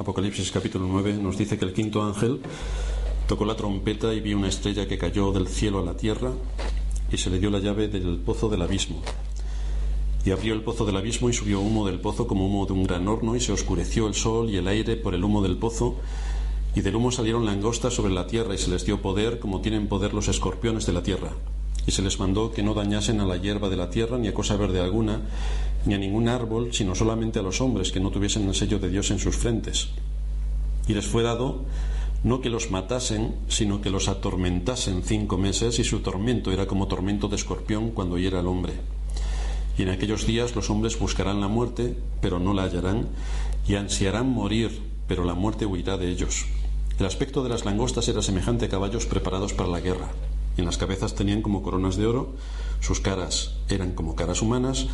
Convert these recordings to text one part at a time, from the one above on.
Apocalipsis capítulo 9 nos dice que el quinto ángel tocó la trompeta y vio una estrella que cayó del cielo a la tierra y se le dio la llave del pozo del abismo. Y abrió el pozo del abismo y subió humo del pozo como humo de un gran horno y se oscureció el sol y el aire por el humo del pozo y del humo salieron langostas sobre la tierra y se les dio poder como tienen poder los escorpiones de la tierra. Y se les mandó que no dañasen a la hierba de la tierra ni a cosa verde alguna ni a ningún árbol, sino solamente a los hombres que no tuviesen el sello de Dios en sus frentes. Y les fue dado no que los matasen, sino que los atormentasen cinco meses, y su tormento era como tormento de escorpión cuando hiera el hombre. Y en aquellos días los hombres buscarán la muerte, pero no la hallarán, y ansiarán morir, pero la muerte huirá de ellos. El aspecto de las langostas era semejante a caballos preparados para la guerra. En las cabezas tenían como coronas de oro, sus caras eran como caras humanas,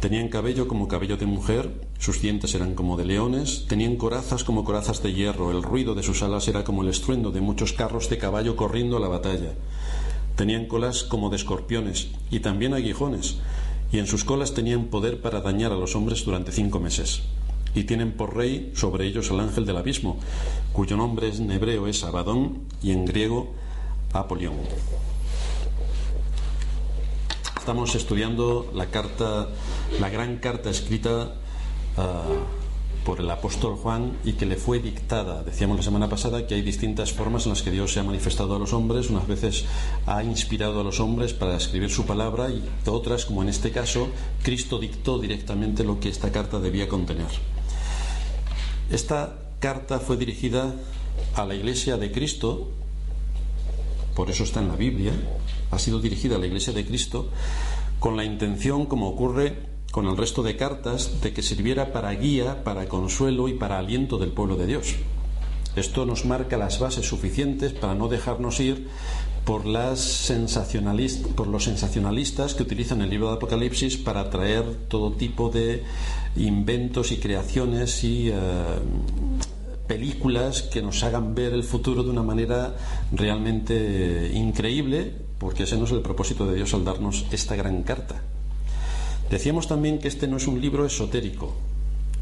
Tenían cabello como cabello de mujer, sus dientes eran como de leones, tenían corazas como corazas de hierro, el ruido de sus alas era como el estruendo de muchos carros de caballo corriendo a la batalla. Tenían colas como de escorpiones y también aguijones, y en sus colas tenían poder para dañar a los hombres durante cinco meses. Y tienen por rey sobre ellos al ángel del abismo, cuyo nombre en hebreo es Abadón y en griego Apolión estamos estudiando la carta, la gran carta escrita ah, por el apóstol Juan y que le fue dictada. Decíamos la semana pasada que hay distintas formas en las que Dios se ha manifestado a los hombres. Unas veces ha inspirado a los hombres para escribir su palabra y otras, como en este caso, Cristo dictó directamente lo que esta carta debía contener. Esta carta fue dirigida a la iglesia de Cristo, por eso está en la Biblia, ha sido dirigida a la Iglesia de Cristo con la intención, como ocurre con el resto de cartas, de que sirviera para guía, para consuelo y para aliento del pueblo de Dios. Esto nos marca las bases suficientes para no dejarnos ir por, las por los sensacionalistas que utilizan el libro de Apocalipsis para traer todo tipo de inventos y creaciones y eh, películas que nos hagan ver el futuro de una manera realmente increíble, porque ese no es el propósito de Dios al darnos esta gran carta. Decíamos también que este no es un libro esotérico,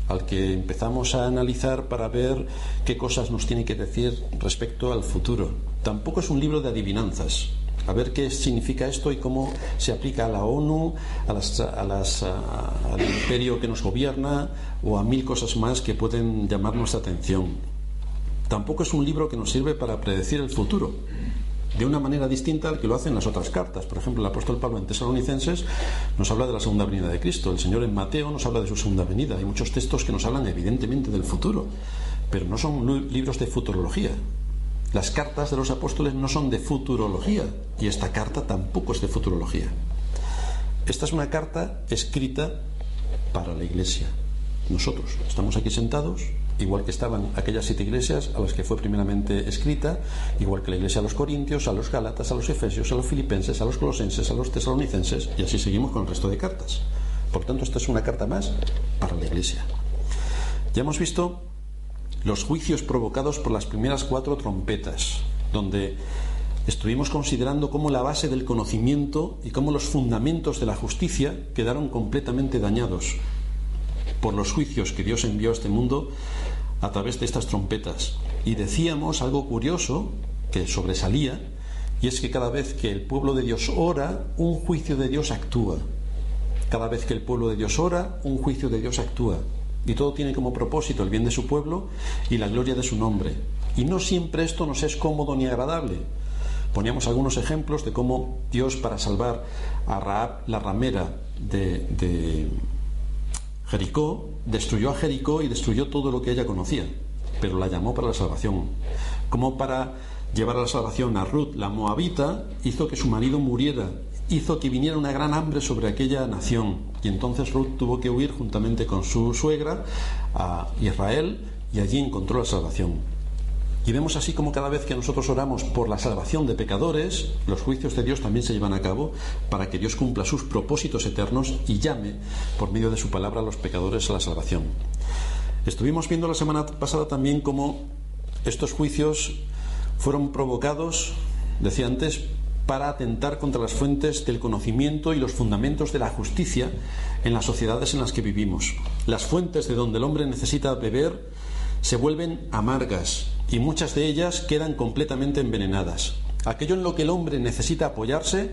al que empezamos a analizar para ver qué cosas nos tiene que decir respecto al futuro. Tampoco es un libro de adivinanzas, a ver qué significa esto y cómo se aplica a la ONU, a las, al imperio que nos gobierna o a mil cosas más que pueden llamar nuestra atención. Tampoco es un libro que nos sirve para predecir el futuro de una manera distinta al que lo hacen las otras cartas. Por ejemplo, el apóstol Pablo en Tesalonicenses nos habla de la segunda venida de Cristo, el Señor en Mateo nos habla de su segunda venida. Hay muchos textos que nos hablan evidentemente del futuro, pero no son libros de futurología. Las cartas de los apóstoles no son de futurología y esta carta tampoco es de futurología. Esta es una carta escrita para la iglesia. Nosotros estamos aquí sentados, igual que estaban aquellas siete iglesias a las que fue primeramente escrita, igual que la iglesia a los corintios, a los gálatas, a los efesios, a los filipenses, a los colosenses, a los tesalonicenses, y así seguimos con el resto de cartas. Por tanto, esta es una carta más para la iglesia. Ya hemos visto los juicios provocados por las primeras cuatro trompetas, donde estuvimos considerando cómo la base del conocimiento y cómo los fundamentos de la justicia quedaron completamente dañados por los juicios que Dios envió a este mundo a través de estas trompetas. Y decíamos algo curioso que sobresalía, y es que cada vez que el pueblo de Dios ora, un juicio de Dios actúa. Cada vez que el pueblo de Dios ora, un juicio de Dios actúa y todo tiene como propósito el bien de su pueblo y la gloria de su nombre. Y no siempre esto nos es cómodo ni agradable. Poníamos algunos ejemplos de cómo Dios para salvar a Raab, la ramera de, de Jericó, destruyó a Jericó y destruyó todo lo que ella conocía, pero la llamó para la salvación. Como para llevar a la salvación a Ruth, la moabita, hizo que su marido muriera hizo que viniera una gran hambre sobre aquella nación. Y entonces Ruth tuvo que huir juntamente con su suegra a Israel y allí encontró la salvación. Y vemos así como cada vez que nosotros oramos por la salvación de pecadores, los juicios de Dios también se llevan a cabo para que Dios cumpla sus propósitos eternos y llame por medio de su palabra a los pecadores a la salvación. Estuvimos viendo la semana pasada también cómo estos juicios fueron provocados, decía antes, para atentar contra las fuentes del conocimiento y los fundamentos de la justicia en las sociedades en las que vivimos. Las fuentes de donde el hombre necesita beber se vuelven amargas y muchas de ellas quedan completamente envenenadas. Aquello en lo que el hombre necesita apoyarse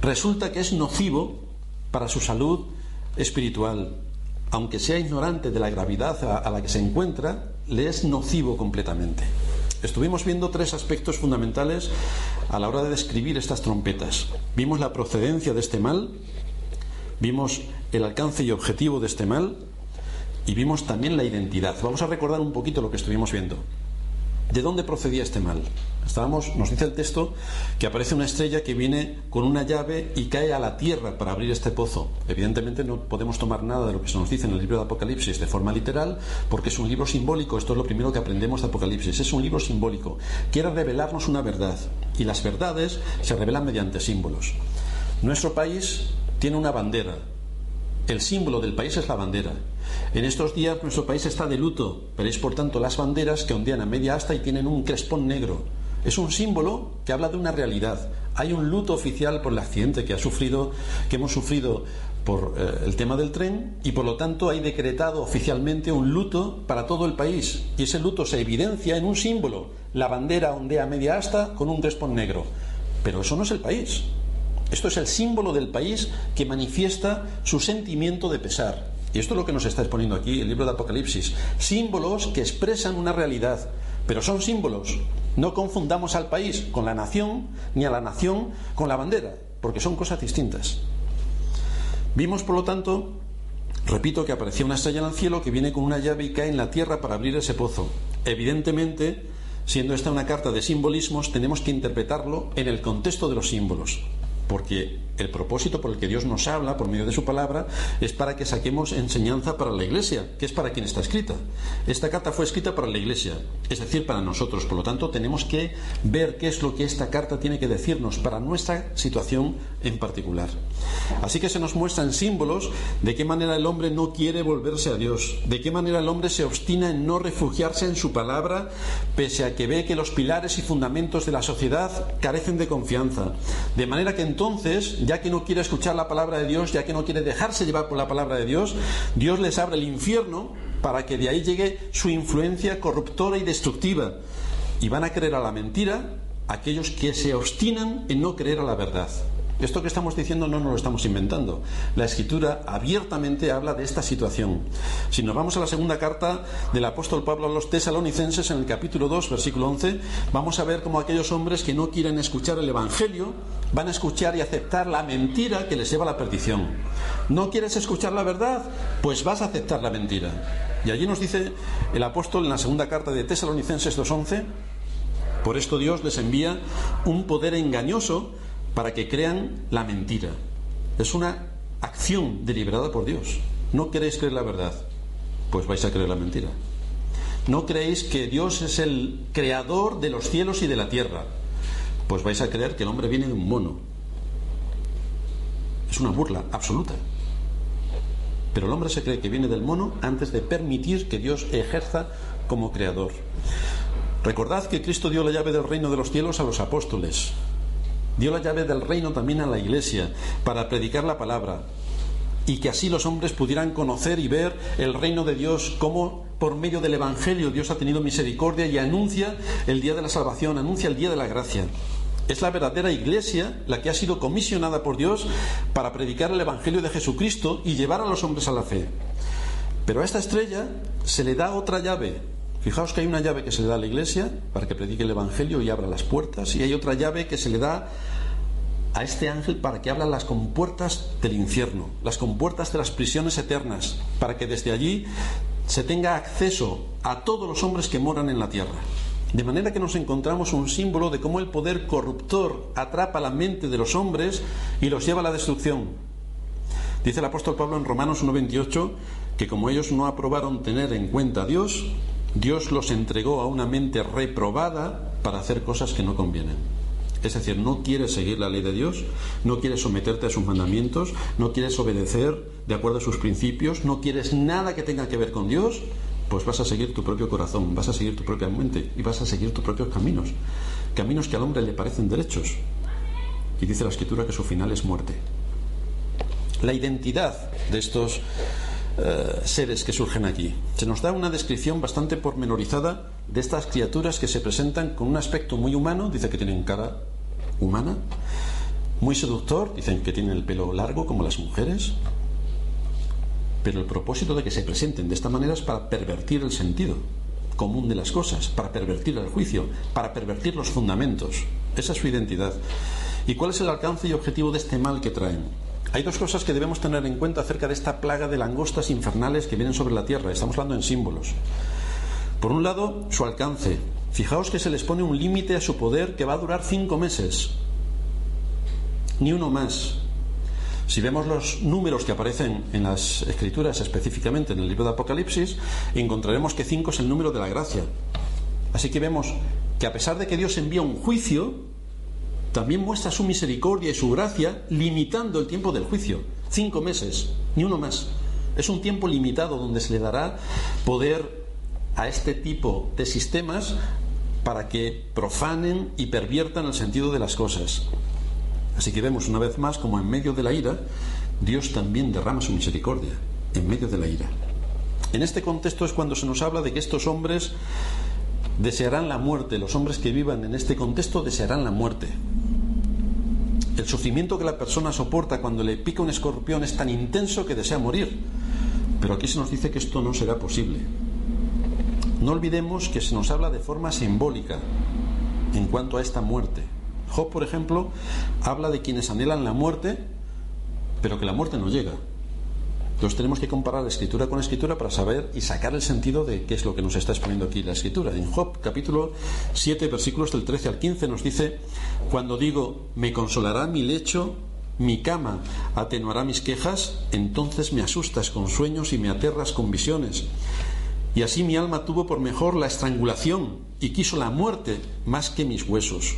resulta que es nocivo para su salud espiritual. Aunque sea ignorante de la gravedad a la que se encuentra, le es nocivo completamente. Estuvimos viendo tres aspectos fundamentales a la hora de describir estas trompetas. Vimos la procedencia de este mal, vimos el alcance y objetivo de este mal y vimos también la identidad. Vamos a recordar un poquito lo que estuvimos viendo. ¿De dónde procedía este mal? Estábamos, nos dice el texto que aparece una estrella que viene con una llave y cae a la tierra para abrir este pozo. Evidentemente no podemos tomar nada de lo que se nos dice en el libro de Apocalipsis de forma literal, porque es un libro simbólico. Esto es lo primero que aprendemos de Apocalipsis. Es un libro simbólico. Quiere revelarnos una verdad y las verdades se revelan mediante símbolos. Nuestro país tiene una bandera. El símbolo del país es la bandera. En estos días nuestro país está de luto. Veréis, por tanto, las banderas que ondean a media asta y tienen un crespón negro. Es un símbolo que habla de una realidad. Hay un luto oficial por el accidente que ha sufrido, que hemos sufrido por eh, el tema del tren y por lo tanto hay decretado oficialmente un luto para todo el país y ese luto se evidencia en un símbolo, la bandera ondea a media asta con un crespón negro. Pero eso no es el país. Esto es el símbolo del país que manifiesta su sentimiento de pesar. Y esto es lo que nos está exponiendo aquí el libro de Apocalipsis. Símbolos que expresan una realidad, pero son símbolos. No confundamos al país con la nación, ni a la nación con la bandera, porque son cosas distintas. Vimos, por lo tanto, repito, que aparecía una estrella en el cielo que viene con una llave y cae en la tierra para abrir ese pozo. Evidentemente, siendo esta una carta de simbolismos, tenemos que interpretarlo en el contexto de los símbolos porque el propósito por el que Dios nos habla por medio de su palabra es para que saquemos enseñanza para la iglesia, que es para quien está escrita. Esta carta fue escrita para la iglesia, es decir, para nosotros. Por lo tanto, tenemos que ver qué es lo que esta carta tiene que decirnos para nuestra situación en particular. Así que se nos muestran símbolos de qué manera el hombre no quiere volverse a Dios, de qué manera el hombre se obstina en no refugiarse en su palabra, pese a que ve que los pilares y fundamentos de la sociedad carecen de confianza. De manera que entonces, ya que no quiere escuchar la palabra de Dios, ya que no quiere dejarse llevar por la palabra de Dios, Dios les abre el infierno para que de ahí llegue su influencia corruptora y destructiva. Y van a creer a la mentira aquellos que se obstinan en no creer a la verdad. Esto que estamos diciendo no nos lo estamos inventando. La escritura abiertamente habla de esta situación. Si nos vamos a la segunda carta del apóstol Pablo a los tesalonicenses en el capítulo 2, versículo 11, vamos a ver cómo aquellos hombres que no quieren escuchar el Evangelio van a escuchar y aceptar la mentira que les lleva a la perdición. ¿No quieres escuchar la verdad? Pues vas a aceptar la mentira. Y allí nos dice el apóstol en la segunda carta de Tesalonicenses 2.11, por esto Dios les envía un poder engañoso para que crean la mentira. Es una acción deliberada por Dios. ¿No queréis creer la verdad? Pues vais a creer la mentira. ¿No creéis que Dios es el creador de los cielos y de la tierra? Pues vais a creer que el hombre viene de un mono. Es una burla absoluta. Pero el hombre se cree que viene del mono antes de permitir que Dios ejerza como creador. Recordad que Cristo dio la llave del reino de los cielos a los apóstoles. Dio la llave del reino también a la iglesia para predicar la palabra y que así los hombres pudieran conocer y ver el reino de Dios como por medio del Evangelio Dios ha tenido misericordia y anuncia el día de la salvación, anuncia el día de la gracia. Es la verdadera iglesia la que ha sido comisionada por Dios para predicar el Evangelio de Jesucristo y llevar a los hombres a la fe. Pero a esta estrella se le da otra llave, Fijaos que hay una llave que se le da a la iglesia para que predique el Evangelio y abra las puertas, y hay otra llave que se le da a este ángel para que abra las compuertas del infierno, las compuertas de las prisiones eternas, para que desde allí se tenga acceso a todos los hombres que moran en la tierra. De manera que nos encontramos un símbolo de cómo el poder corruptor atrapa la mente de los hombres y los lleva a la destrucción. Dice el apóstol Pablo en Romanos 1.28 que como ellos no aprobaron tener en cuenta a Dios, Dios los entregó a una mente reprobada para hacer cosas que no convienen. Es decir, no quieres seguir la ley de Dios, no quieres someterte a sus mandamientos, no quieres obedecer de acuerdo a sus principios, no quieres nada que tenga que ver con Dios, pues vas a seguir tu propio corazón, vas a seguir tu propia mente y vas a seguir tus propios caminos. Caminos que al hombre le parecen derechos. Y dice la escritura que su final es muerte. La identidad de estos eh, seres que surgen aquí. Se nos da una descripción bastante pormenorizada de estas criaturas que se presentan con un aspecto muy humano, dice que tienen cara humana, muy seductor, dicen que tienen el pelo largo como las mujeres, pero el propósito de que se presenten de esta manera es para pervertir el sentido común de las cosas, para pervertir el juicio, para pervertir los fundamentos. Esa es su identidad. ¿Y cuál es el alcance y objetivo de este mal que traen? Hay dos cosas que debemos tener en cuenta acerca de esta plaga de langostas infernales que vienen sobre la tierra. Estamos hablando en símbolos. Por un lado, su alcance. Fijaos que se les pone un límite a su poder que va a durar cinco meses. Ni uno más. Si vemos los números que aparecen en las escrituras, específicamente en el libro de Apocalipsis, encontraremos que cinco es el número de la gracia. Así que vemos que a pesar de que Dios envía un juicio, también muestra su misericordia y su gracia limitando el tiempo del juicio. Cinco meses, ni uno más. Es un tiempo limitado donde se le dará poder a este tipo de sistemas para que profanen y perviertan el sentido de las cosas. Así que vemos una vez más como en medio de la ira, Dios también derrama su misericordia, en medio de la ira. En este contexto es cuando se nos habla de que estos hombres desearán la muerte, los hombres que vivan en este contexto desearán la muerte. El sufrimiento que la persona soporta cuando le pica un escorpión es tan intenso que desea morir. Pero aquí se nos dice que esto no será posible. No olvidemos que se nos habla de forma simbólica en cuanto a esta muerte. Job, por ejemplo, habla de quienes anhelan la muerte, pero que la muerte no llega. Entonces tenemos que comparar escritura con escritura para saber y sacar el sentido de qué es lo que nos está exponiendo aquí la escritura. En Job capítulo 7 versículos del 13 al 15 nos dice, cuando digo, me consolará mi lecho, mi cama atenuará mis quejas, entonces me asustas con sueños y me aterras con visiones. Y así mi alma tuvo por mejor la estrangulación y quiso la muerte más que mis huesos.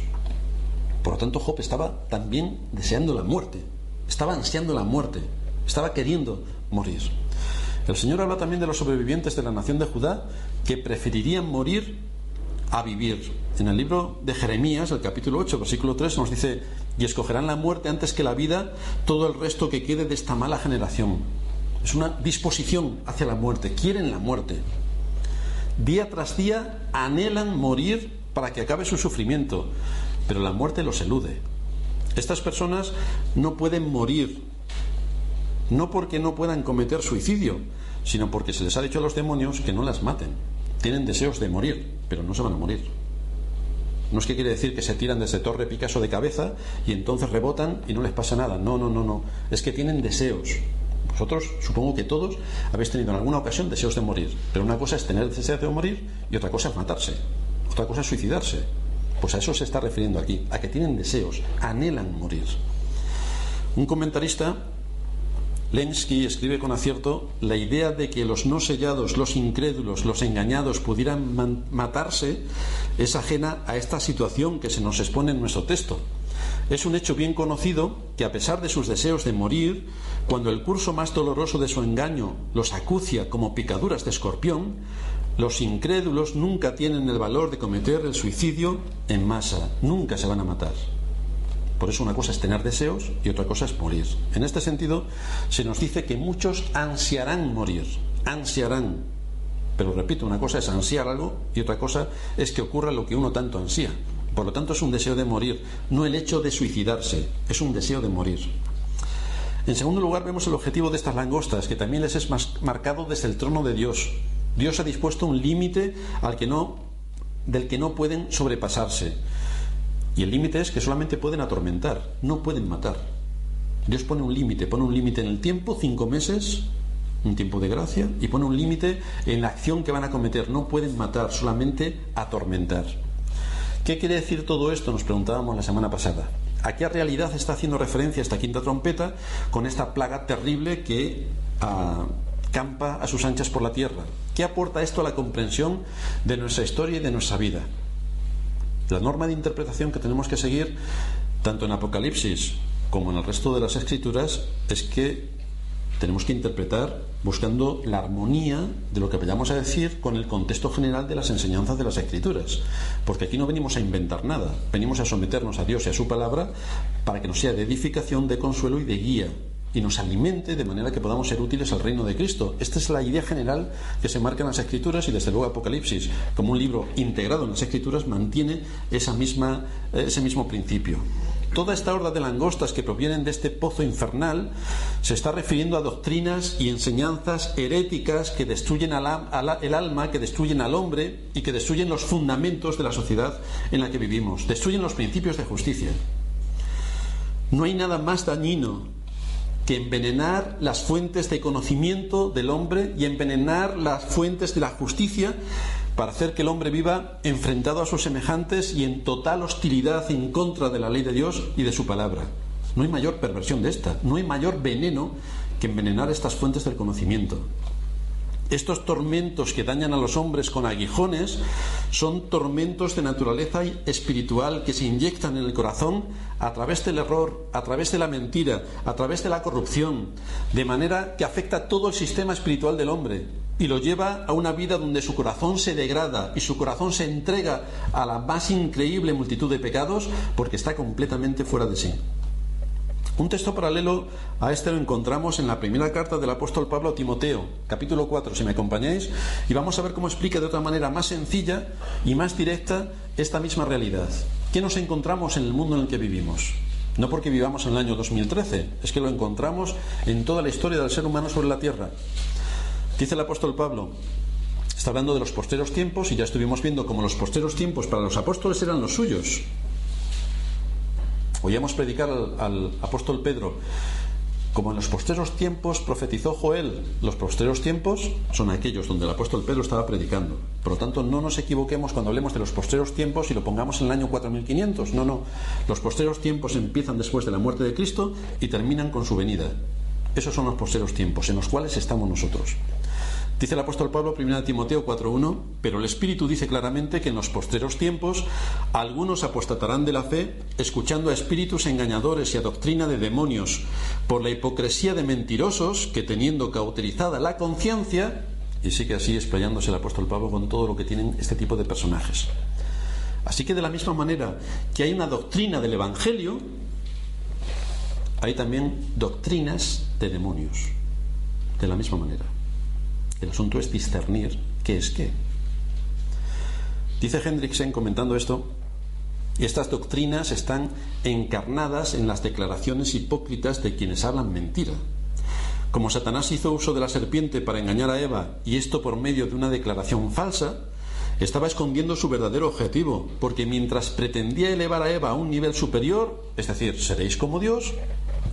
Por lo tanto, Job estaba también deseando la muerte, estaba ansiando la muerte, estaba queriendo morir. El Señor habla también de los sobrevivientes de la nación de Judá que preferirían morir a vivir. En el libro de Jeremías, el capítulo 8, versículo 3, nos dice, y escogerán la muerte antes que la vida todo el resto que quede de esta mala generación. Es una disposición hacia la muerte, quieren la muerte. Día tras día anhelan morir para que acabe su sufrimiento pero la muerte los elude. Estas personas no pueden morir, no porque no puedan cometer suicidio, sino porque se les ha dicho a los demonios que no las maten. Tienen deseos de morir, pero no se van a morir. No es que quiere decir que se tiran desde Torre Picasso de cabeza y entonces rebotan y no les pasa nada. No, no, no, no. Es que tienen deseos. Vosotros, supongo que todos, habéis tenido en alguna ocasión deseos de morir. Pero una cosa es tener deseos de morir y otra cosa es matarse. Otra cosa es suicidarse. Pues a eso se está refiriendo aquí, a que tienen deseos, anhelan morir. Un comentarista, Lenski, escribe con acierto, la idea de que los no sellados, los incrédulos, los engañados pudieran matarse es ajena a esta situación que se nos expone en nuestro texto. Es un hecho bien conocido que a pesar de sus deseos de morir, cuando el curso más doloroso de su engaño los acucia como picaduras de escorpión, los incrédulos nunca tienen el valor de cometer el suicidio en masa, nunca se van a matar. Por eso una cosa es tener deseos y otra cosa es morir. En este sentido, se nos dice que muchos ansiarán morir, ansiarán. Pero repito, una cosa es ansiar algo y otra cosa es que ocurra lo que uno tanto ansía. Por lo tanto, es un deseo de morir, no el hecho de suicidarse, es un deseo de morir. En segundo lugar, vemos el objetivo de estas langostas, que también les es marcado desde el trono de Dios. Dios ha dispuesto un límite al que no, del que no pueden sobrepasarse. Y el límite es que solamente pueden atormentar, no pueden matar. Dios pone un límite, pone un límite en el tiempo, cinco meses, un tiempo de gracia, y pone un límite en la acción que van a cometer. No pueden matar, solamente atormentar. ¿Qué quiere decir todo esto? Nos preguntábamos la semana pasada. ¿A qué realidad está haciendo referencia esta quinta trompeta con esta plaga terrible que ah, campa a sus anchas por la tierra. ¿Qué aporta esto a la comprensión de nuestra historia y de nuestra vida? La norma de interpretación que tenemos que seguir, tanto en Apocalipsis como en el resto de las escrituras, es que tenemos que interpretar buscando la armonía de lo que vayamos a decir con el contexto general de las enseñanzas de las escrituras. Porque aquí no venimos a inventar nada, venimos a someternos a Dios y a su palabra para que nos sea de edificación, de consuelo y de guía y nos alimente de manera que podamos ser útiles al reino de Cristo. Esta es la idea general que se marca en las Escrituras y desde luego Apocalipsis, como un libro integrado en las Escrituras, mantiene esa misma, ese mismo principio. Toda esta horda de langostas que provienen de este pozo infernal se está refiriendo a doctrinas y enseñanzas heréticas que destruyen el alma, que destruyen al hombre y que destruyen los fundamentos de la sociedad en la que vivimos, destruyen los principios de justicia. No hay nada más dañino que envenenar las fuentes de conocimiento del hombre y envenenar las fuentes de la justicia para hacer que el hombre viva enfrentado a sus semejantes y en total hostilidad en contra de la ley de Dios y de su palabra. No hay mayor perversión de esta, no hay mayor veneno que envenenar estas fuentes del conocimiento. Estos tormentos que dañan a los hombres con aguijones son tormentos de naturaleza espiritual que se inyectan en el corazón a través del error, a través de la mentira, a través de la corrupción, de manera que afecta todo el sistema espiritual del hombre y lo lleva a una vida donde su corazón se degrada y su corazón se entrega a la más increíble multitud de pecados porque está completamente fuera de sí. Un texto paralelo a este lo encontramos en la primera carta del apóstol Pablo a Timoteo, capítulo 4, si me acompañáis, y vamos a ver cómo explica de otra manera más sencilla y más directa esta misma realidad. ¿Qué nos encontramos en el mundo en el que vivimos? No porque vivamos en el año 2013, es que lo encontramos en toda la historia del ser humano sobre la tierra. Dice el apóstol Pablo, está hablando de los posteros tiempos y ya estuvimos viendo cómo los posteros tiempos para los apóstoles eran los suyos. Oíamos predicar al, apóstol Pedro, como en los posteros tiempos profetizó Joel, los posteros tiempos son aquellos donde el apóstol Pedro estaba predicando. Por lo tanto, no nos equivoquemos cuando hablemos de los posteros tiempos y lo pongamos en el año 4500. No, no. Los posteros tiempos empiezan después de la muerte de Cristo y terminan con su venida. Esos son los posteros tiempos en los cuales estamos nosotros. Dice el apóstol Pablo, 1 Timoteo 4.1, pero el Espíritu dice claramente que en los posteros tiempos algunos apostatarán de la fe, escuchando a espíritus engañadores y a doctrina de demonios, por la hipocresía de mentirosos que teniendo cauterizada la conciencia, y sigue así explayándose el apóstol Pablo con todo lo que tienen este tipo de personajes. Así que de la misma manera que hay una doctrina del Evangelio, hay también doctrinas de demonios. De la misma manera. El asunto es discernir qué es qué. Dice Hendricksen comentando esto, estas doctrinas están encarnadas en las declaraciones hipócritas de quienes hablan mentira. Como Satanás hizo uso de la serpiente para engañar a Eva, y esto por medio de una declaración falsa, estaba escondiendo su verdadero objetivo, porque mientras pretendía elevar a Eva a un nivel superior, es decir, seréis como Dios,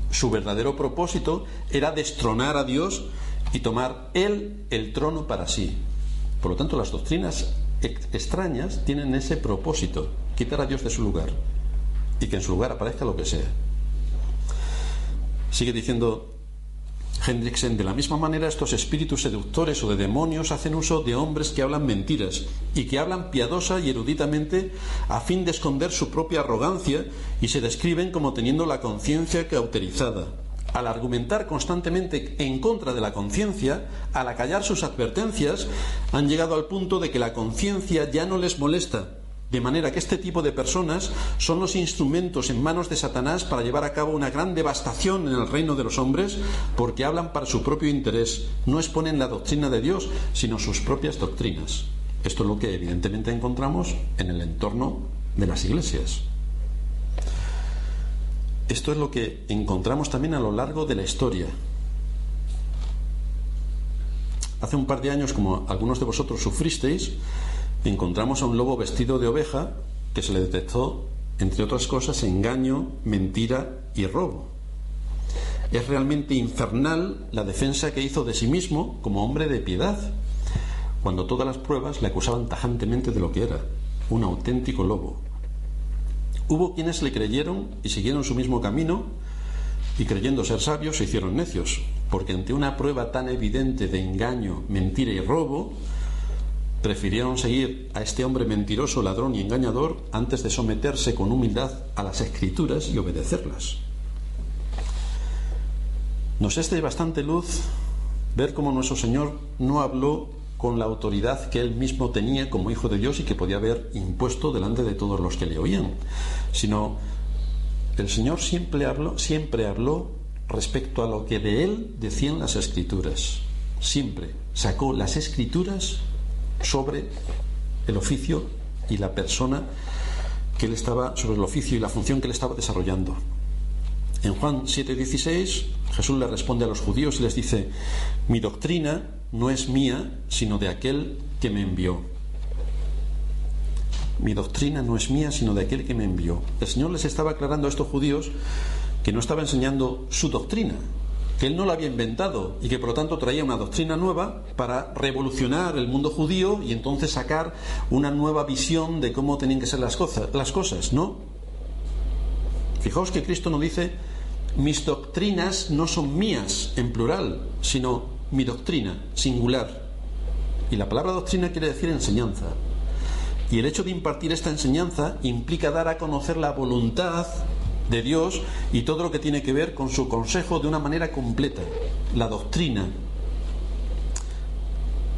su verdadero propósito era destronar a Dios y tomar él el trono para sí. Por lo tanto, las doctrinas extrañas tienen ese propósito, quitar a Dios de su lugar y que en su lugar aparezca lo que sea. Sigue diciendo Hendricksen, de la misma manera estos espíritus seductores o de demonios hacen uso de hombres que hablan mentiras y que hablan piadosa y eruditamente a fin de esconder su propia arrogancia y se describen como teniendo la conciencia cauterizada al argumentar constantemente en contra de la conciencia, al acallar sus advertencias, han llegado al punto de que la conciencia ya no les molesta, de manera que este tipo de personas son los instrumentos en manos de Satanás para llevar a cabo una gran devastación en el reino de los hombres, porque hablan para su propio interés, no exponen la doctrina de Dios, sino sus propias doctrinas. Esto es lo que evidentemente encontramos en el entorno de las iglesias. Esto es lo que encontramos también a lo largo de la historia. Hace un par de años, como algunos de vosotros sufristeis, encontramos a un lobo vestido de oveja que se le detectó, entre otras cosas, engaño, mentira y robo. Es realmente infernal la defensa que hizo de sí mismo como hombre de piedad, cuando todas las pruebas le acusaban tajantemente de lo que era, un auténtico lobo. Hubo quienes le creyeron y siguieron su mismo camino y creyendo ser sabios se hicieron necios, porque ante una prueba tan evidente de engaño, mentira y robo, prefirieron seguir a este hombre mentiroso, ladrón y engañador antes de someterse con humildad a las escrituras y obedecerlas. Nos es de bastante luz ver cómo nuestro Señor no habló con la autoridad que él mismo tenía como hijo de Dios y que podía haber impuesto delante de todos los que le oían, sino el Señor siempre habló, siempre habló respecto a lo que de él decían las escrituras. Siempre sacó las escrituras sobre el oficio y la persona que él estaba, sobre el oficio y la función que él estaba desarrollando. En Juan 7:16 Jesús le responde a los judíos y les dice, mi doctrina no es mía, sino de aquel que me envió. Mi doctrina no es mía, sino de aquel que me envió. El Señor les estaba aclarando a estos judíos que no estaba enseñando su doctrina, que él no la había inventado y que por lo tanto traía una doctrina nueva para revolucionar el mundo judío y entonces sacar una nueva visión de cómo tenían que ser las cosas, las cosas ¿no? Fijaos que Cristo no dice, mis doctrinas no son mías en plural, sino mi doctrina, singular. Y la palabra doctrina quiere decir enseñanza. Y el hecho de impartir esta enseñanza implica dar a conocer la voluntad de Dios y todo lo que tiene que ver con su consejo de una manera completa, la doctrina.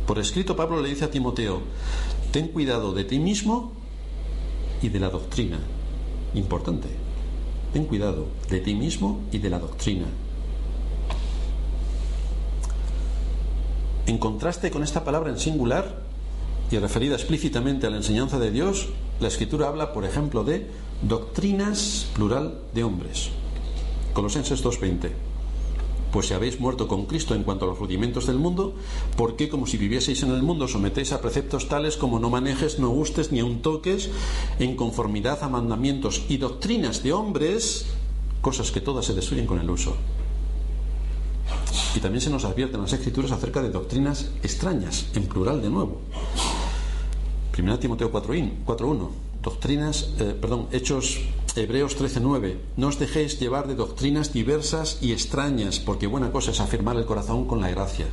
Por escrito Pablo le dice a Timoteo, ten cuidado de ti mismo y de la doctrina. Importante. Ten cuidado de ti mismo y de la doctrina. En contraste con esta palabra en singular y referida explícitamente a la enseñanza de Dios, la escritura habla, por ejemplo, de doctrinas plural de hombres. Colosenses 2.20. Pues si habéis muerto con Cristo en cuanto a los rudimentos del mundo, ¿por qué como si vivieseis en el mundo sometéis a preceptos tales como no manejes, no gustes ni aun toques, en conformidad a mandamientos y doctrinas de hombres, cosas que todas se destruyen con el uso? Y también se nos advierten las escrituras acerca de doctrinas extrañas, en plural de nuevo. 1 Timoteo 4.1 doctrinas, eh, perdón, Hechos Hebreos 13:9, no os dejéis llevar de doctrinas diversas y extrañas, porque buena cosa es afirmar el corazón con la gracia.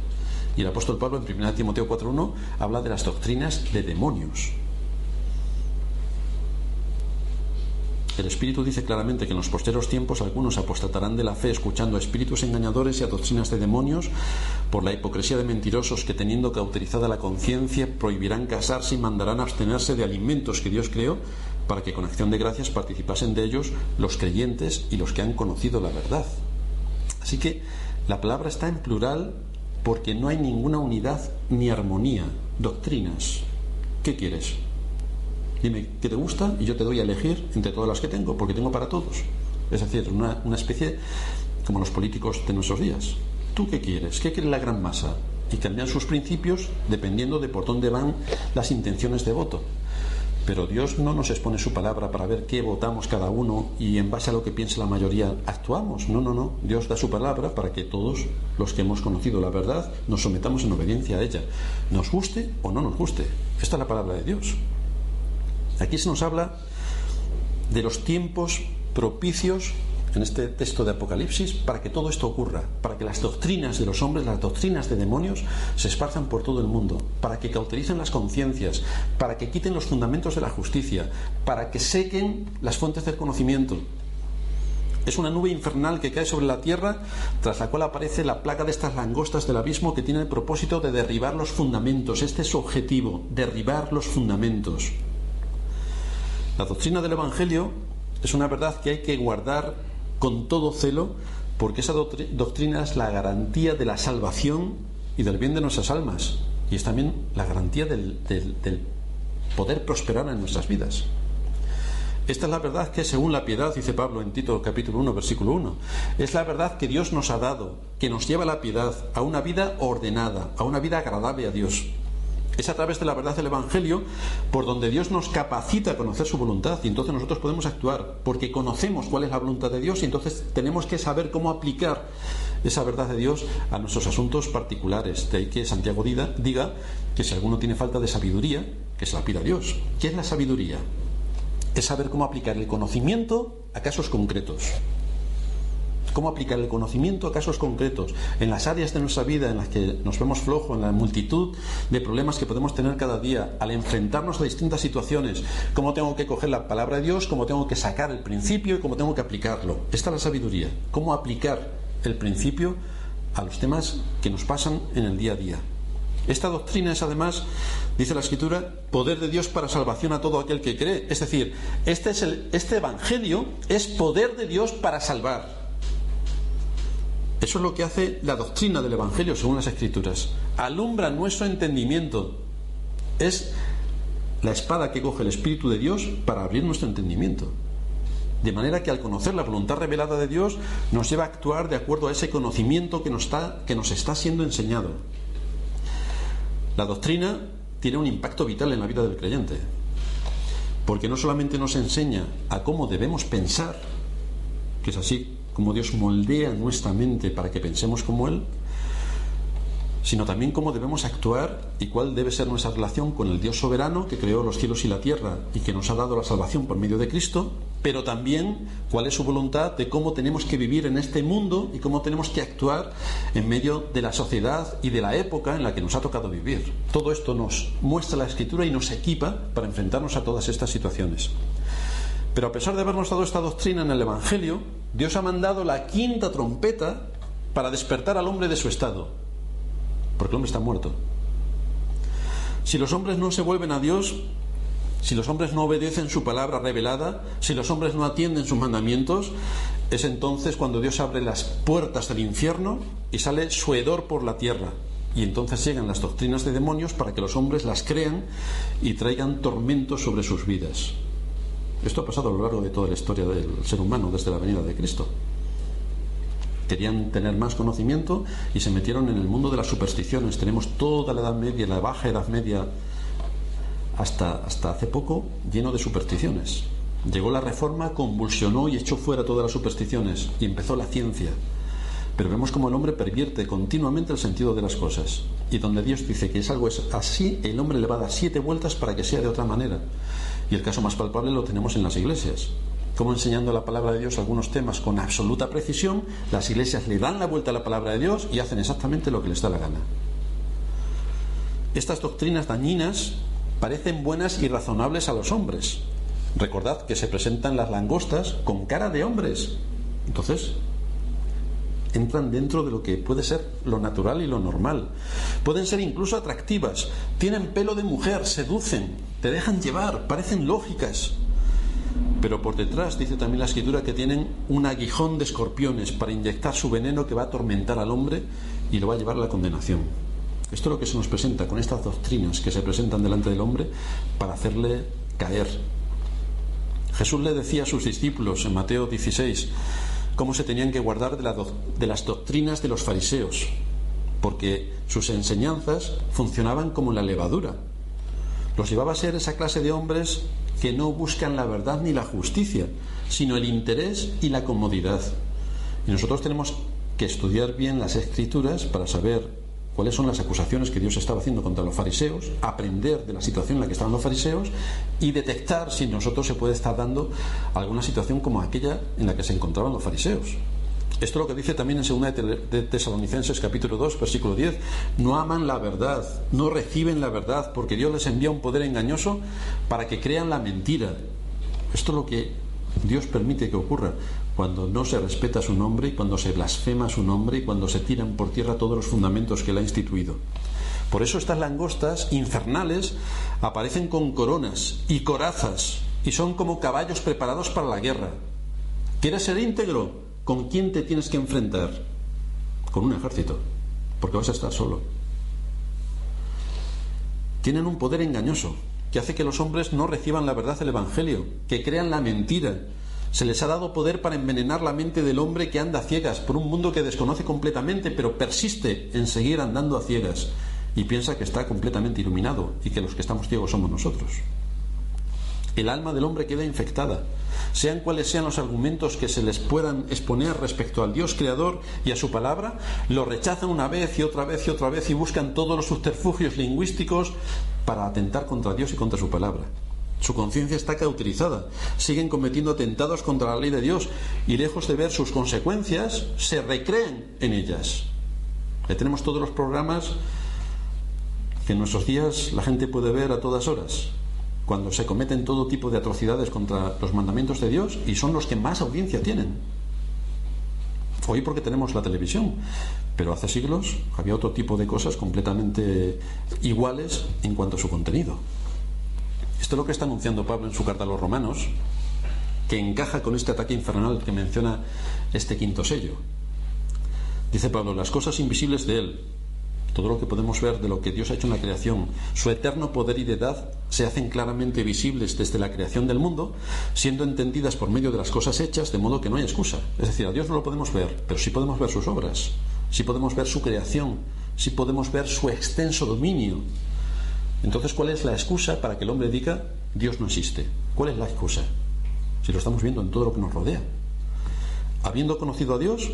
Y el apóstol Pablo en 1 Timoteo 4:1 habla de las doctrinas de demonios. El Espíritu dice claramente que en los posteros tiempos algunos apostatarán de la fe escuchando a espíritus engañadores y a doctrinas de demonios por la hipocresía de mentirosos que teniendo cauterizada la conciencia prohibirán casarse y mandarán abstenerse de alimentos que Dios creó para que con acción de gracias participasen de ellos los creyentes y los que han conocido la verdad. Así que la palabra está en plural porque no hay ninguna unidad ni armonía, doctrinas. ¿Qué quieres? Dime qué te gusta y yo te doy a elegir entre todas las que tengo, porque tengo para todos. Es decir, una, una especie como los políticos de nuestros días. ¿Tú qué quieres? ¿Qué quiere la gran masa? Y cambian sus principios dependiendo de por dónde van las intenciones de voto. Pero Dios no nos expone su palabra para ver qué votamos cada uno y en base a lo que piensa la mayoría actuamos. No, no, no. Dios da su palabra para que todos los que hemos conocido la verdad nos sometamos en obediencia a ella. Nos guste o no nos guste. Esta es la palabra de Dios. Aquí se nos habla de los tiempos propicios en este texto de Apocalipsis para que todo esto ocurra, para que las doctrinas de los hombres, las doctrinas de demonios se esparzan por todo el mundo, para que cautericen las conciencias, para que quiten los fundamentos de la justicia, para que sequen las fuentes del conocimiento. Es una nube infernal que cae sobre la tierra, tras la cual aparece la plaga de estas langostas del abismo que tiene el propósito de derribar los fundamentos. Este es su objetivo, derribar los fundamentos. La doctrina del Evangelio es una verdad que hay que guardar con todo celo porque esa doctrina es la garantía de la salvación y del bien de nuestras almas y es también la garantía del, poder prosperar en nuestras vidas. Esta es la verdad que según la piedad, dice Pablo en Tito capítulo 1, versículo 1, es la verdad que Dios nos ha dado, que nos lleva a la piedad, a una vida ordenada, a una vida agradable a Dios. Es a través de la verdad del Evangelio por donde Dios nos capacita a conocer su voluntad y entonces nosotros podemos actuar porque conocemos cuál es la voluntad de Dios y entonces tenemos que saber cómo aplicar esa verdad de Dios a nuestros asuntos particulares. De ahí que Santiago diga que si alguno tiene falta de sabiduría, que se la pida a Dios. ¿Qué es la sabiduría? Es saber cómo aplicar el conocimiento a casos concretos cómo aplicar el conocimiento a casos concretos, en las áreas de nuestra vida en las que nos vemos flojos, en la multitud de problemas que podemos tener cada día, al enfrentarnos a distintas situaciones, cómo tengo que coger la palabra de Dios, cómo tengo que sacar el principio y cómo tengo que aplicarlo. Esta es la sabiduría, cómo aplicar el principio a los temas que nos pasan en el día a día. Esta doctrina es además, dice la escritura, poder de Dios para salvación a todo aquel que cree. Es decir, este, es el, este Evangelio es poder de Dios para salvar. Eso es lo que hace la doctrina del Evangelio según las Escrituras. Alumbra nuestro entendimiento. Es la espada que coge el Espíritu de Dios para abrir nuestro entendimiento. De manera que al conocer la voluntad revelada de Dios nos lleva a actuar de acuerdo a ese conocimiento que nos está, siendo enseñado. La doctrina tiene un impacto vital en la vida del creyente, porque no solamente nos enseña a cómo debemos pensar, que es así como Dios moldea nuestra mente para que pensemos como Él, sino también cómo debemos actuar y cuál debe ser nuestra relación con el Dios soberano que creó los cielos y la tierra y que nos ha dado la salvación por medio de Cristo, pero también cuál es su voluntad de cómo tenemos que vivir en este mundo y cómo tenemos que actuar en medio de la sociedad y de la época en la que nos ha tocado vivir. Todo esto nos muestra la escritura y nos equipa para enfrentarnos a todas estas situaciones. Pero a pesar de habernos dado esta doctrina en el Evangelio, Dios ha mandado la quinta trompeta para despertar al hombre de su estado porque el hombre está muerto. Si los hombres no se vuelven a Dios, si los hombres no obedecen su palabra revelada, si los hombres no atienden sus mandamientos, es entonces cuando Dios abre las puertas del infierno y sale su hedor por la tierra. Y entonces llegan las doctrinas de demonios para que los hombres las crean y traigan tormentos sobre sus vidas. Esto ha pasado a lo largo de toda la historia del ser humano desde la venida de Cristo querían tener más conocimiento y se metieron en el mundo de las supersticiones. Tenemos toda la Edad Media, la Baja Edad Media, hasta, hasta hace poco, lleno de supersticiones. Llegó la reforma, convulsionó y echó fuera todas las supersticiones y empezó la ciencia. Pero vemos como el hombre pervierte continuamente el sentido de las cosas. Y donde Dios dice que es algo es así, el hombre le va a dar siete vueltas para que sea de otra manera. Y el caso más palpable lo tenemos en las iglesias como enseñando la palabra de Dios algunos temas con absoluta precisión, las iglesias le dan la vuelta a la palabra de Dios y hacen exactamente lo que les da la gana. Estas doctrinas dañinas parecen buenas y razonables a los hombres. Recordad que se presentan las langostas con cara de hombres. Entonces, entran dentro de lo que puede ser lo natural y lo normal. Pueden ser incluso atractivas, tienen pelo de mujer, seducen, te dejan llevar, parecen lógicas. Pero por detrás dice también la escritura que tienen un aguijón de escorpiones para inyectar su veneno que va a atormentar al hombre y lo va a llevar a la condenación. Esto es lo que se nos presenta con estas doctrinas que se presentan delante del hombre para hacerle caer. Jesús le decía a sus discípulos en Mateo 16 cómo se tenían que guardar de, de las doctrinas de los fariseos, porque sus enseñanzas funcionaban como la levadura. Los llevaba a ser esa clase de hombres que no buscan la verdad ni la justicia, sino el interés y la comodidad. Y nosotros tenemos que estudiar bien las escrituras para saber cuáles son las acusaciones que Dios estaba haciendo contra los fariseos, aprender de la situación en la que estaban los fariseos y detectar si nosotros se puede estar dando alguna situación como aquella en la que se encontraban los fariseos. Esto es lo que dice también en 2 de Tesalonicenses capítulo 2, versículo 10. No aman la verdad, no reciben la verdad, porque Dios les envía un poder engañoso para que crean la mentira. Esto es lo que Dios permite que ocurra cuando no se respeta su nombre y cuando se blasfema su nombre y cuando se tiran por tierra todos los fundamentos que él ha instituido. Por eso estas langostas infernales aparecen con coronas y corazas y son como caballos preparados para la guerra. ¿Quieres ser íntegro? ¿Con quién te tienes que enfrentar? Con un ejército, porque vas a estar solo. Tienen un poder engañoso que hace que los hombres no reciban la verdad del Evangelio, que crean la mentira. Se les ha dado poder para envenenar la mente del hombre que anda a ciegas por un mundo que desconoce completamente, pero persiste en seguir andando a ciegas y piensa que está completamente iluminado y que los que estamos ciegos somos nosotros. El alma del hombre queda infectada sean cuales sean los argumentos que se les puedan exponer respecto al Dios creador y a su palabra, lo rechazan una vez y otra vez y otra vez y buscan todos los subterfugios lingüísticos para atentar contra Dios y contra su palabra. Su conciencia está cauterizada, siguen cometiendo atentados contra la ley de Dios y lejos de ver sus consecuencias, se recreen en ellas. Ya tenemos todos los programas que en nuestros días la gente puede ver a todas horas cuando se cometen todo tipo de atrocidades contra los mandamientos de Dios y son los que más audiencia tienen. Hoy porque tenemos la televisión, pero hace siglos había otro tipo de cosas completamente iguales en cuanto a su contenido. Esto es lo que está anunciando Pablo en su carta a los romanos, que encaja con este ataque infernal que menciona este quinto sello. Dice Pablo, las cosas invisibles de Él, todo lo que podemos ver de lo que Dios ha hecho en la creación, su eterno poder y deidad se hacen claramente visibles desde la creación del mundo, siendo entendidas por medio de las cosas hechas, de modo que no hay excusa. Es decir, a Dios no lo podemos ver, pero sí podemos ver sus obras, sí podemos ver su creación, sí podemos ver su extenso dominio. Entonces, ¿cuál es la excusa para que el hombre diga Dios no existe? ¿Cuál es la excusa? Si lo estamos viendo en todo lo que nos rodea. Habiendo conocido a Dios,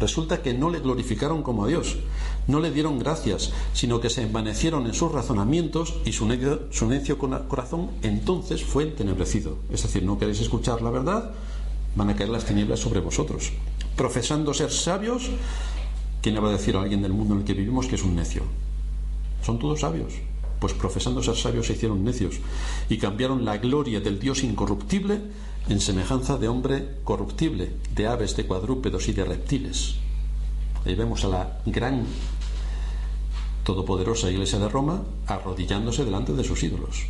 Resulta que no le glorificaron como a Dios, no le dieron gracias, sino que se envanecieron en sus razonamientos y su necio, corazón entonces fue entenebrecido. Es decir, no queréis escuchar la verdad, van a caer las tinieblas sobre vosotros. Profesando ser sabios, ¿quién le va a decir a alguien del mundo en el que vivimos que es un necio? Son todos sabios. Pues profesando ser sabios se hicieron necios y cambiaron la gloria del Dios incorruptible en semejanza de hombre corruptible, de aves, de cuadrúpedos y de reptiles. Ahí vemos a la gran todopoderosa Iglesia de Roma arrodillándose delante de sus ídolos.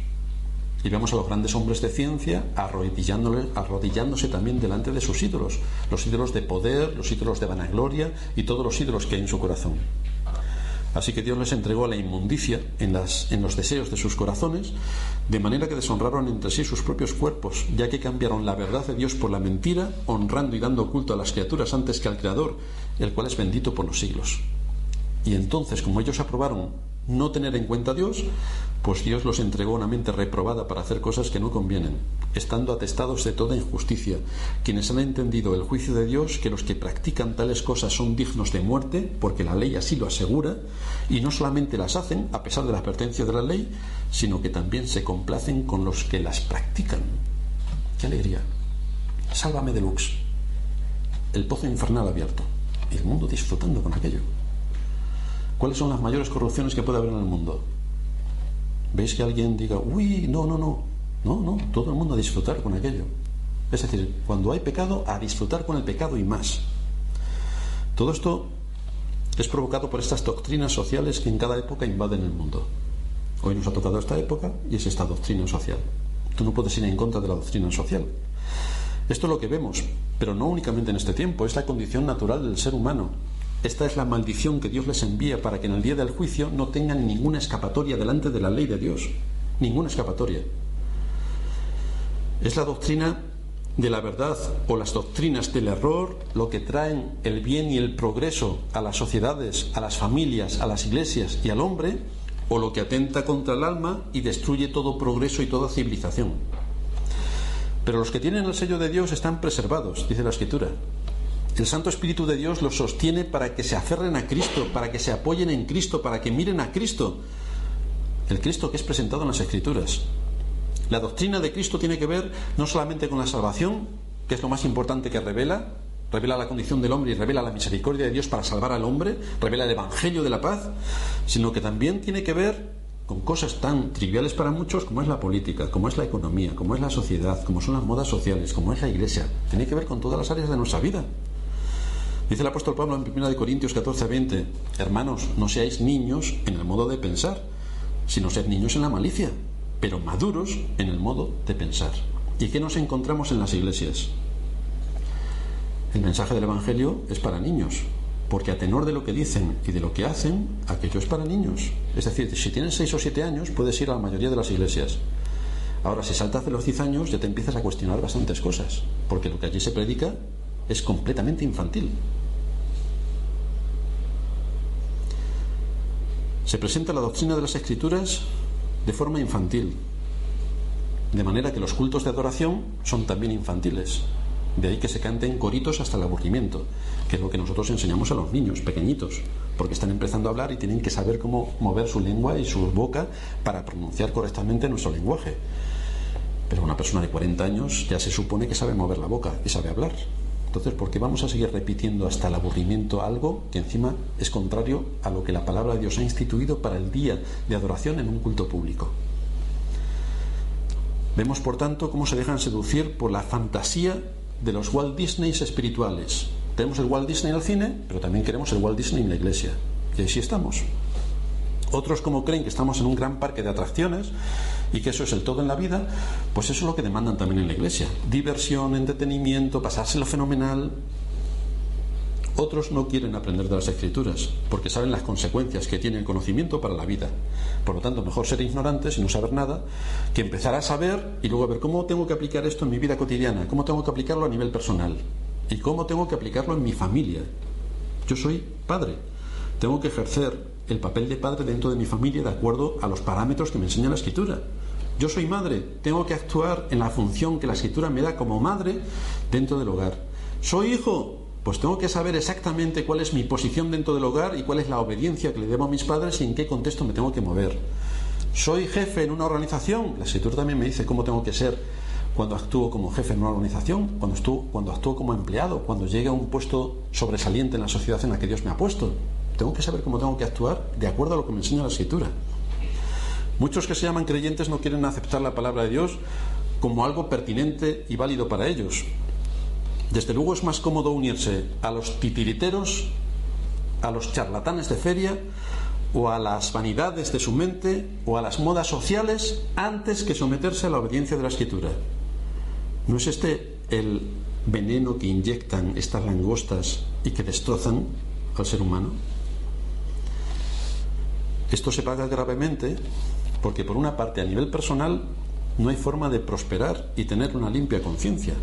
Y vemos a los grandes hombres de ciencia arrodillándose también delante de sus ídolos, los ídolos de poder, los ídolos de vanagloria y todos los ídolos que hay en su corazón. Así que Dios les entregó a la inmundicia en, las, en los deseos de sus corazones, de manera que deshonraron entre sí sus propios cuerpos, ya que cambiaron la verdad de Dios por la mentira, honrando y dando culto a las criaturas antes que al Creador, el cual es bendito por los siglos. Y entonces, como ellos aprobaron no tener en cuenta a Dios, pues Dios los entregó una mente reprobada para hacer cosas que no convienen, estando atestados de toda injusticia, quienes han entendido el juicio de Dios que los que practican tales cosas son dignos de muerte, porque la ley así lo asegura, y no solamente las hacen a pesar de la advertencia de la ley, sino que también se complacen con los que las practican. ¡Qué alegría! Sálvame de Lux. El pozo infernal abierto. Y el mundo disfrutando con aquello. ¿Cuáles son las mayores corrupciones que puede haber en el mundo? ¿Veis que alguien diga, uy, no, no, no? No, no, todo el mundo a disfrutar con aquello. Es decir, cuando hay pecado, a disfrutar con el pecado y más. Todo esto es provocado por estas doctrinas sociales que en cada época invaden el mundo. Hoy nos ha tocado esta época y es esta doctrina social. Tú no puedes ir en contra de la doctrina social. Esto es lo que vemos, pero no únicamente en este tiempo, es la condición natural del ser humano. Esta es la maldición que Dios les envía para que en el día del juicio no tengan ninguna escapatoria delante de la ley de Dios. Ninguna escapatoria. Es la doctrina de la verdad o las doctrinas del error lo que traen el bien y el progreso a las sociedades, a las familias, a las iglesias y al hombre, o lo que atenta contra el alma y destruye todo progreso y toda civilización. Pero los que tienen el sello de Dios están preservados, dice la Escritura. El Santo Espíritu de Dios los sostiene para que se aferren a Cristo, para que se apoyen en Cristo, para que miren a Cristo. El Cristo que es presentado en las Escrituras. La doctrina de Cristo tiene que ver no solamente con la salvación, que es lo más importante que revela, revela la condición del hombre y revela la misericordia de Dios para salvar al hombre, revela el Evangelio de la paz, sino que también tiene que ver con cosas tan triviales para muchos como es la política, como es la economía, como es la sociedad, como son las modas sociales, como es la iglesia. Tiene que ver con todas las áreas de nuestra vida. Dice el apóstol Pablo en 1 Corintios 14, 20, hermanos, no seáis niños en el modo de pensar, sino sed niños en la malicia, pero maduros en el modo de pensar. ¿Y qué nos encontramos en las iglesias? El mensaje del Evangelio es para niños, porque a tenor de lo que dicen y de lo que hacen, aquello es para niños. Es decir, si tienes 6 o 7 años, puedes ir a la mayoría de las iglesias. Ahora, si saltas de los 10 años, ya te empiezas a cuestionar bastantes cosas, porque lo que allí se predica es completamente infantil. Se presenta la doctrina de las escrituras de forma infantil, de manera que los cultos de adoración son también infantiles. De ahí que se canten coritos hasta el aburrimiento, que es lo que nosotros enseñamos a los niños pequeñitos, porque están empezando a hablar y tienen que saber cómo mover su lengua y su boca para pronunciar correctamente nuestro lenguaje. Pero una persona de 40 años ya se supone que sabe mover la boca y sabe hablar. Entonces, ¿por qué vamos a seguir repitiendo hasta el aburrimiento algo que encima es contrario a lo que la palabra de Dios ha instituido para el día de adoración en un culto público? Vemos, por tanto, cómo se dejan seducir por la fantasía de los Walt Disney espirituales. Tenemos el Walt Disney en el cine, pero también queremos el Walt Disney en la iglesia. Y ahí sí estamos. Otros como creen que estamos en un gran parque de atracciones y que eso es el todo en la vida, pues eso es lo que demandan también en la iglesia. Diversión, entretenimiento, pasárselo fenomenal. Otros no quieren aprender de las escrituras porque saben las consecuencias que tiene el conocimiento para la vida. Por lo tanto, mejor ser ignorantes y no saber nada que empezar a saber y luego ver cómo tengo que aplicar esto en mi vida cotidiana, cómo tengo que aplicarlo a nivel personal y cómo tengo que aplicarlo en mi familia. Yo soy padre, tengo que ejercer el papel de padre dentro de mi familia de acuerdo a los parámetros que me enseña la escritura. Yo soy madre, tengo que actuar en la función que la escritura me da como madre dentro del hogar. Soy hijo, pues tengo que saber exactamente cuál es mi posición dentro del hogar y cuál es la obediencia que le debo a mis padres y en qué contexto me tengo que mover. Soy jefe en una organización, la escritura también me dice cómo tengo que ser cuando actúo como jefe en una organización, cuando actúo, como empleado, cuando llegue a un puesto sobresaliente en la sociedad en la que Dios me ha puesto. Tengo que saber cómo tengo que actuar de acuerdo a lo que me enseña la escritura. Muchos que se llaman creyentes no quieren aceptar la palabra de Dios como algo pertinente y válido para ellos. Desde luego es más cómodo unirse a los titiriteros, a los charlatanes de feria o a las vanidades de su mente o a las modas sociales antes que someterse a la obediencia de la escritura. ¿No es este el veneno que inyectan estas langostas y que destrozan al ser humano? Esto se paga gravemente porque por una parte a nivel personal no hay forma de prosperar y tener una limpia conciencia.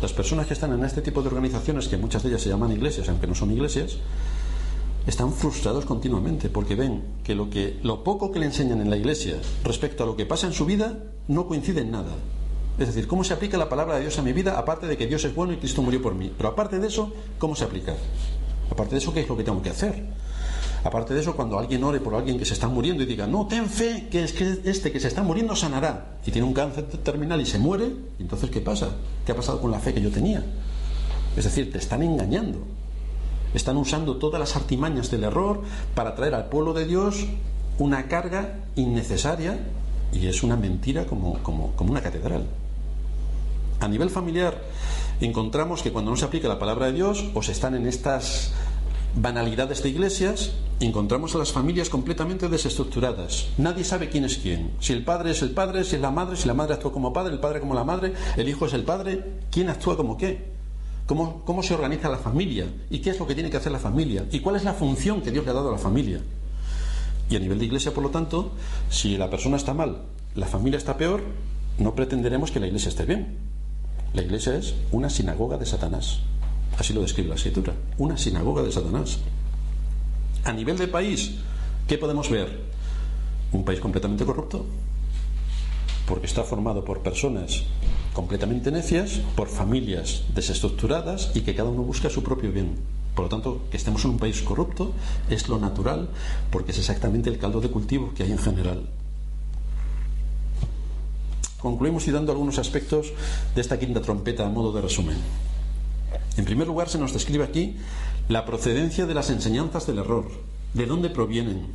Las personas que están en este tipo de organizaciones, que muchas de ellas se llaman iglesias, aunque no son iglesias, están frustrados continuamente porque ven que lo, que lo poco que le enseñan en la iglesia respecto a lo que pasa en su vida no coincide en nada. Es decir, ¿cómo se aplica la palabra de Dios a mi vida aparte de que Dios es bueno y Cristo murió por mí? Pero aparte de eso, ¿cómo se aplica? Aparte de eso, ¿qué es lo que tengo que hacer? Aparte de eso, cuando alguien ore por alguien que se está muriendo y diga, no, ten fe, que es que este que se está muriendo sanará, y tiene un cáncer terminal y se muere, entonces ¿qué pasa? ¿Qué ha pasado con la fe que yo tenía? Es decir, te están engañando. Están usando todas las artimañas del error para traer al pueblo de Dios una carga innecesaria y es una mentira como, como, como una catedral. A nivel familiar, encontramos que cuando no se aplica la palabra de Dios, o se están en estas banalidades de iglesias, encontramos a las familias completamente desestructuradas. Nadie sabe quién es quién. Si el padre es el padre, si es la madre, si la madre actúa como padre, el padre como la madre, el hijo es el padre, ¿quién actúa como qué? ¿Cómo, ¿Cómo se organiza la familia? ¿Y qué es lo que tiene que hacer la familia? ¿Y cuál es la función que Dios le ha dado a la familia? Y a nivel de iglesia, por lo tanto, si la persona está mal, la familia está peor, no pretenderemos que la iglesia esté bien. La iglesia es una sinagoga de Satanás. Así lo describe la escritura. Una sinagoga de Satanás. A nivel de país, ¿qué podemos ver? Un país completamente corrupto. Porque está formado por personas completamente necias, por familias desestructuradas y que cada uno busca su propio bien. Por lo tanto, que estemos en un país corrupto es lo natural, porque es exactamente el caldo de cultivo que hay en general. Concluimos citando algunos aspectos de esta quinta trompeta a modo de resumen. En primer lugar, se nos describe aquí la procedencia de las enseñanzas del error, de dónde provienen,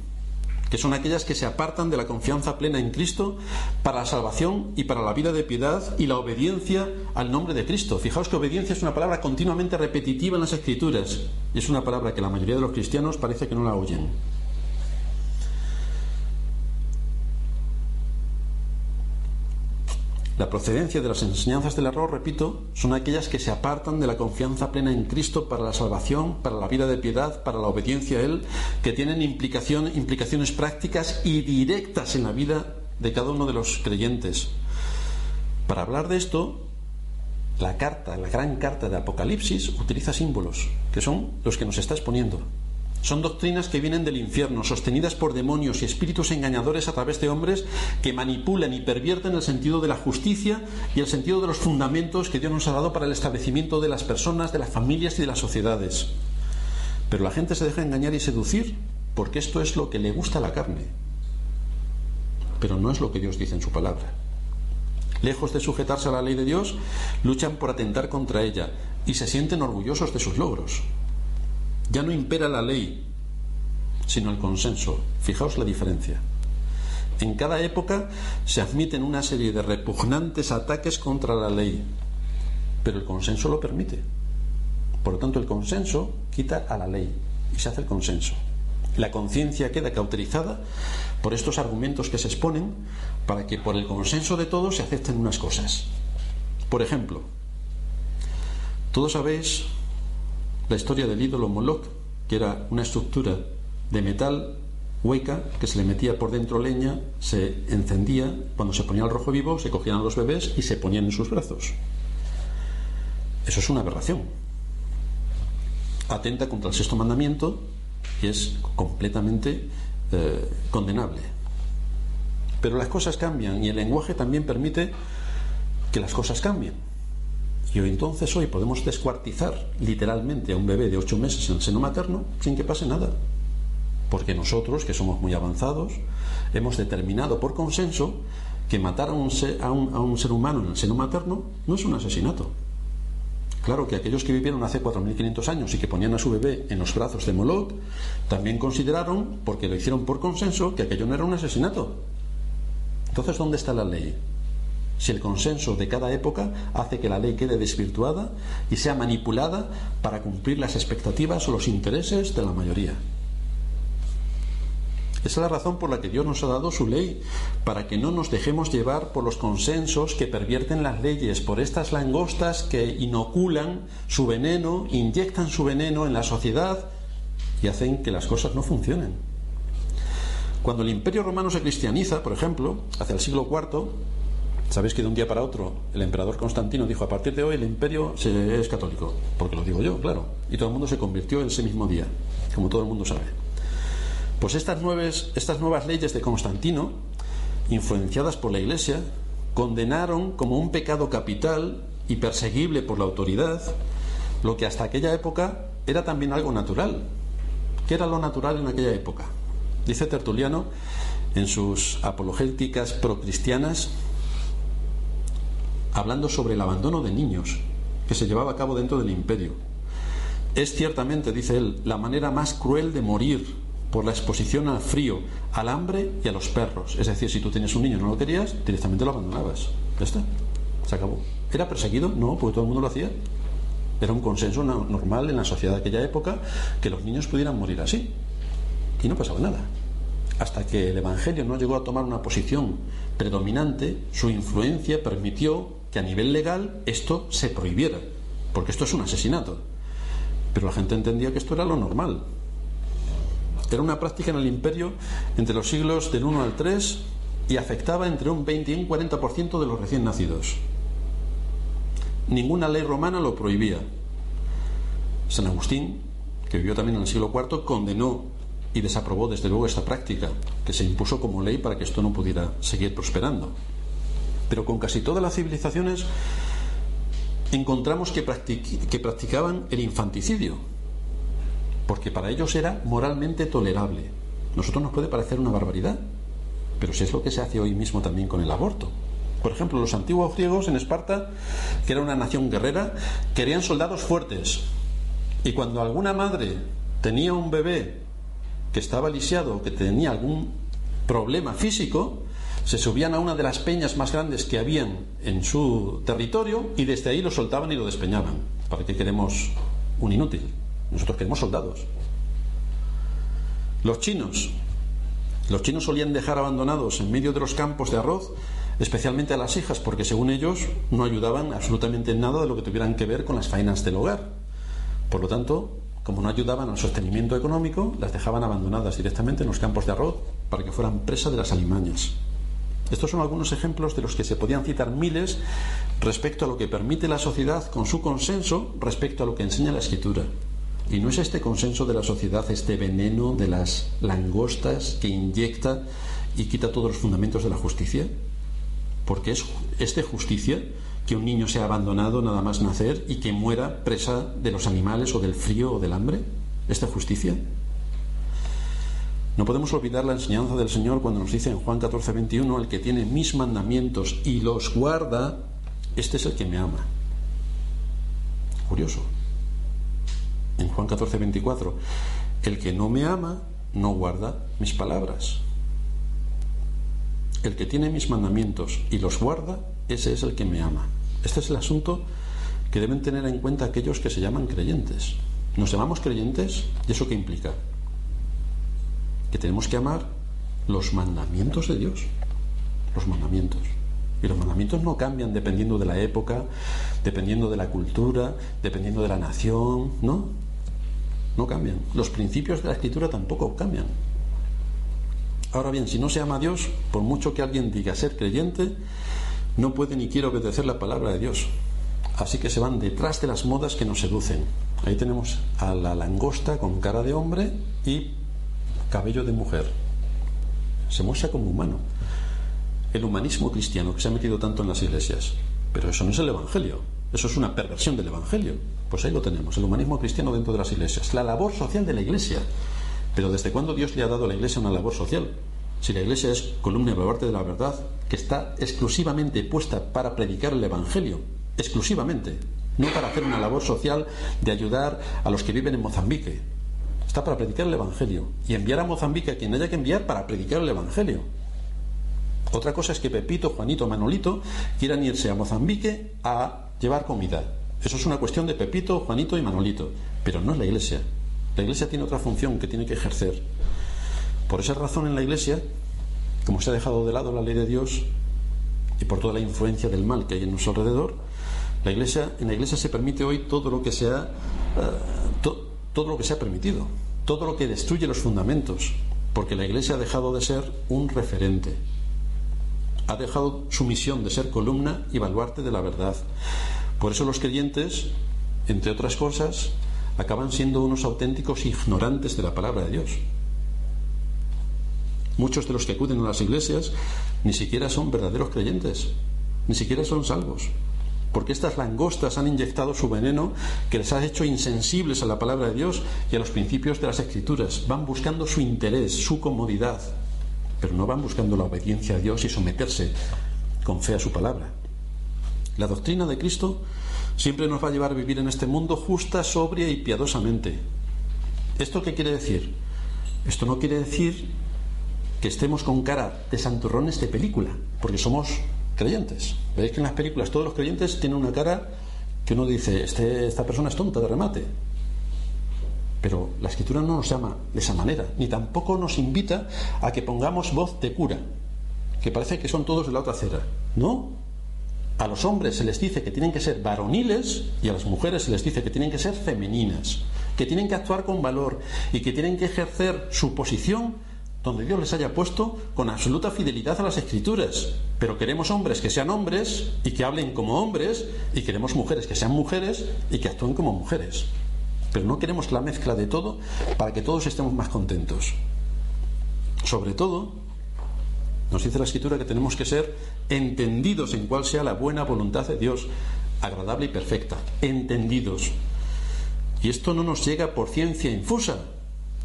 que son aquellas que se apartan de la confianza plena en Cristo para la salvación y para la vida de piedad y la obediencia al nombre de Cristo. Fijaos que obediencia es una palabra continuamente repetitiva en las Escrituras y es una palabra que la mayoría de los cristianos parece que no la oyen. La procedencia de las enseñanzas del error, repito, son aquellas que se apartan de la confianza plena en Cristo para la salvación, para la vida de piedad, para la obediencia a Él, que tienen implicaciones prácticas y directas en la vida de cada uno de los creyentes. Para hablar de esto, la carta, la gran carta de Apocalipsis, utiliza símbolos, que son los que nos está exponiendo. Son doctrinas que vienen del infierno, sostenidas por demonios y espíritus engañadores a través de hombres que manipulan y pervierten el sentido de la justicia y el sentido de los fundamentos que Dios nos ha dado para el establecimiento de las personas, de las familias y de las sociedades. Pero la gente se deja engañar y seducir porque esto es lo que le gusta a la carne. Pero no es lo que Dios dice en su palabra. Lejos de sujetarse a la ley de Dios, luchan por atentar contra ella y se sienten orgullosos de sus logros. Ya no impera la ley, sino el consenso. Fijaos la diferencia. En cada época se admiten una serie de repugnantes ataques contra la ley, pero el consenso lo permite. Por lo tanto, el consenso quita a la ley y se hace el consenso. La conciencia queda cauterizada por estos argumentos que se exponen para que por el consenso de todos se acepten unas cosas. Por ejemplo, todos sabéis la historia del ídolo Moloch, que era una estructura de metal hueca que se le metía por dentro leña, se encendía, cuando se ponía el rojo vivo se cogían a los bebés y se ponían en sus brazos. Eso es una aberración. Atenta contra el sexto mandamiento y es completamente eh, condenable. Pero las cosas cambian y el lenguaje también permite que las cosas cambien. Y entonces hoy podemos descuartizar literalmente a un bebé de ocho meses en el seno materno sin que pase nada. Porque nosotros, que somos muy avanzados, hemos determinado por consenso que matar a un, ser, a un ser humano en el seno materno no es un asesinato. Claro que aquellos que vivieron hace 4.500 años y que ponían a su bebé en los brazos de Moloch, también consideraron, porque lo hicieron por consenso, que aquello no era un asesinato. Entonces, ¿dónde está la ley? Si el consenso de cada época hace que la ley quede desvirtuada y sea manipulada para cumplir las expectativas o los intereses de la mayoría. Esa es la razón por la que Dios nos ha dado su ley, para que no nos dejemos llevar por los consensos que pervierten las leyes, por estas langostas que inoculan su veneno, inyectan su veneno en la sociedad y hacen que las cosas no funcionen. Cuando el imperio romano se cristianiza, por ejemplo, hacia el siglo IV, sabéis que de un día para otro el emperador Constantino dijo, a partir de hoy el imperio es católico, porque lo digo yo, claro, y todo el mundo se convirtió en ese mismo día, como todo el mundo sabe. Pues estas, estas nuevas leyes de Constantino, influenciadas por la Iglesia, condenaron como un pecado capital y perseguible por la autoridad lo que hasta aquella época era también algo natural. ¿Qué era lo natural en aquella época? Dice Tertuliano en sus apologéticas procristianas, hablando sobre el abandono de niños que se llevaba a cabo dentro del imperio. Es ciertamente, dice él, la manera más cruel de morir por la exposición al frío, al hambre y a los perros. Es decir, si tú tienes un niño y no lo querías, directamente lo abandonabas. Ya está, se acabó. ¿Era perseguido? No, porque todo el mundo lo hacía. Era un consenso normal en la sociedad de aquella época que los niños pudieran morir así. Y no pasaba nada. Hasta que el Evangelio no llegó a tomar una posición predominante, su influencia permitió que a nivel legal esto se prohibiera. Porque esto es un asesinato. Pero la gente entendía que esto era lo normal. Era una práctica en el imperio entre los siglos del 1 al 3 y afectaba entre un 20 y un 40% de los recién nacidos. Ninguna ley romana lo prohibía. San Agustín, que vivió también en el siglo IV, condenó y desaprobó desde luego esta práctica, que se impuso como ley para que esto no pudiera seguir prosperando. Pero con casi todas las civilizaciones encontramos que, que practicaban el infanticidio, porque para ellos era moralmente tolerable. Nosotros nos puede parecer una barbaridad, pero si es lo que se hace hoy mismo también con el aborto. Por ejemplo, los antiguos griegos en Esparta, que era una nación guerrera, querían soldados fuertes. Y cuando alguna madre tenía un bebé que estaba lisiado, que tenía algún problema físico, se subían a una de las peñas más grandes que habían en su territorio y desde ahí lo soltaban y lo despeñaban. ¿Para qué queremos un inútil? Nosotros queremos soldados. Los chinos. Los chinos solían dejar abandonados en medio de los campos de arroz, especialmente a las hijas, porque según ellos no ayudaban absolutamente en nada de lo que tuvieran que ver con las faenas del hogar. Por lo tanto, como no ayudaban al sostenimiento económico, las dejaban abandonadas directamente en los campos de arroz para que fueran presa de las alimañas. Estos son algunos ejemplos de los que se podían citar miles respecto a lo que permite la sociedad con su consenso respecto a lo que enseña la escritura. ¿Y no es este consenso de la sociedad, este veneno de las langostas que inyecta y quita todos los fundamentos de la justicia? Porque es, es justicia que un niño sea abandonado nada más nacer y que muera presa de los animales o del frío o del hambre. ¿Es de justicia? No podemos olvidar la enseñanza del Señor cuando nos dice en Juan 14, 21, el que tiene mis mandamientos y los guarda, este es el que me ama. Curioso en Juan 14, 24, el que no me ama no guarda mis palabras. El que tiene mis mandamientos y los guarda, ese es el que me ama. Este es el asunto que deben tener en cuenta aquellos que se llaman creyentes. ¿Nos llamamos creyentes? ¿Y eso qué implica? Que tenemos que amar los mandamientos de Dios. Los mandamientos. Y los mandamientos no cambian dependiendo de la época, dependiendo de la cultura, dependiendo de la nación, ¿no? no cambian. Los principios de la escritura tampoco cambian. Ahora bien, si no se ama a Dios, por mucho que alguien diga ser creyente, no puede ni quiere obedecer la palabra de Dios. Así que se van detrás de las modas que nos seducen. Ahí tenemos a la langosta con cara de hombre y cabello de mujer. Se muestra como humano. El humanismo cristiano que se ha metido tanto en las iglesias. Pero eso no es el Evangelio. Eso es una perversión del Evangelio. Pues ahí lo tenemos, el humanismo cristiano dentro de las iglesias. La labor social de la iglesia. Pero ¿desde cuándo Dios le ha dado a la iglesia una labor social? Si la iglesia es columna y de la verdad, que está exclusivamente puesta para predicar el Evangelio, exclusivamente, no para hacer una labor social de ayudar a los que viven en Mozambique. Está para predicar el Evangelio y enviar a Mozambique a quien haya que enviar para predicar el Evangelio. Otra cosa es que Pepito, Juanito, Manolito quieran irse a Mozambique a llevar comida. Eso es una cuestión de Pepito, Juanito y Manolito, pero no es la Iglesia. La Iglesia tiene otra función que tiene que ejercer. Por esa razón en la Iglesia, como se ha dejado de lado la ley de Dios y por toda la influencia del mal que hay en nuestro alrededor, la Iglesia, en la Iglesia se permite hoy todo lo que se ha, eh, todo lo que se ha permitido, todo lo que destruye los fundamentos, porque la Iglesia ha dejado de ser un referente, ha dejado su misión de ser columna y baluarte de la verdad. Por eso los creyentes, entre otras cosas, acaban siendo unos auténticos ignorantes de la palabra de Dios. Muchos de los que acuden a las iglesias ni siquiera son verdaderos creyentes, ni siquiera son salvos, porque estas langostas han inyectado su veneno que les ha hecho insensibles a la palabra de Dios y a los principios de las escrituras. Van buscando su interés, su comodidad, pero no van buscando la obediencia a Dios y someterse con fe a su palabra. La doctrina de Cristo siempre nos va a llevar a vivir en este mundo justa, sobria y piadosamente. ¿Esto qué quiere decir? Esto no quiere decir que estemos con cara de santurrones de película, porque somos creyentes. Veis que en las películas todos los creyentes tienen una cara que uno dice, este, esta persona es tonta de remate. Pero la escritura no nos llama de esa manera, ni tampoco nos invita a que pongamos voz de cura, que parece que son todos de la otra acera. No. A los hombres se les dice que tienen que ser varoniles y a las mujeres se les dice que tienen que ser femeninas, que tienen que actuar con valor y que tienen que ejercer su posición donde Dios les haya puesto con absoluta fidelidad a las escrituras. Pero queremos hombres que sean hombres y que hablen como hombres y queremos mujeres que sean mujeres y que actúen como mujeres. Pero no queremos la mezcla de todo para que todos estemos más contentos. Sobre todo, nos dice la escritura que tenemos que ser entendidos en cuál sea la buena voluntad de Dios, agradable y perfecta. Entendidos. Y esto no nos llega por ciencia infusa.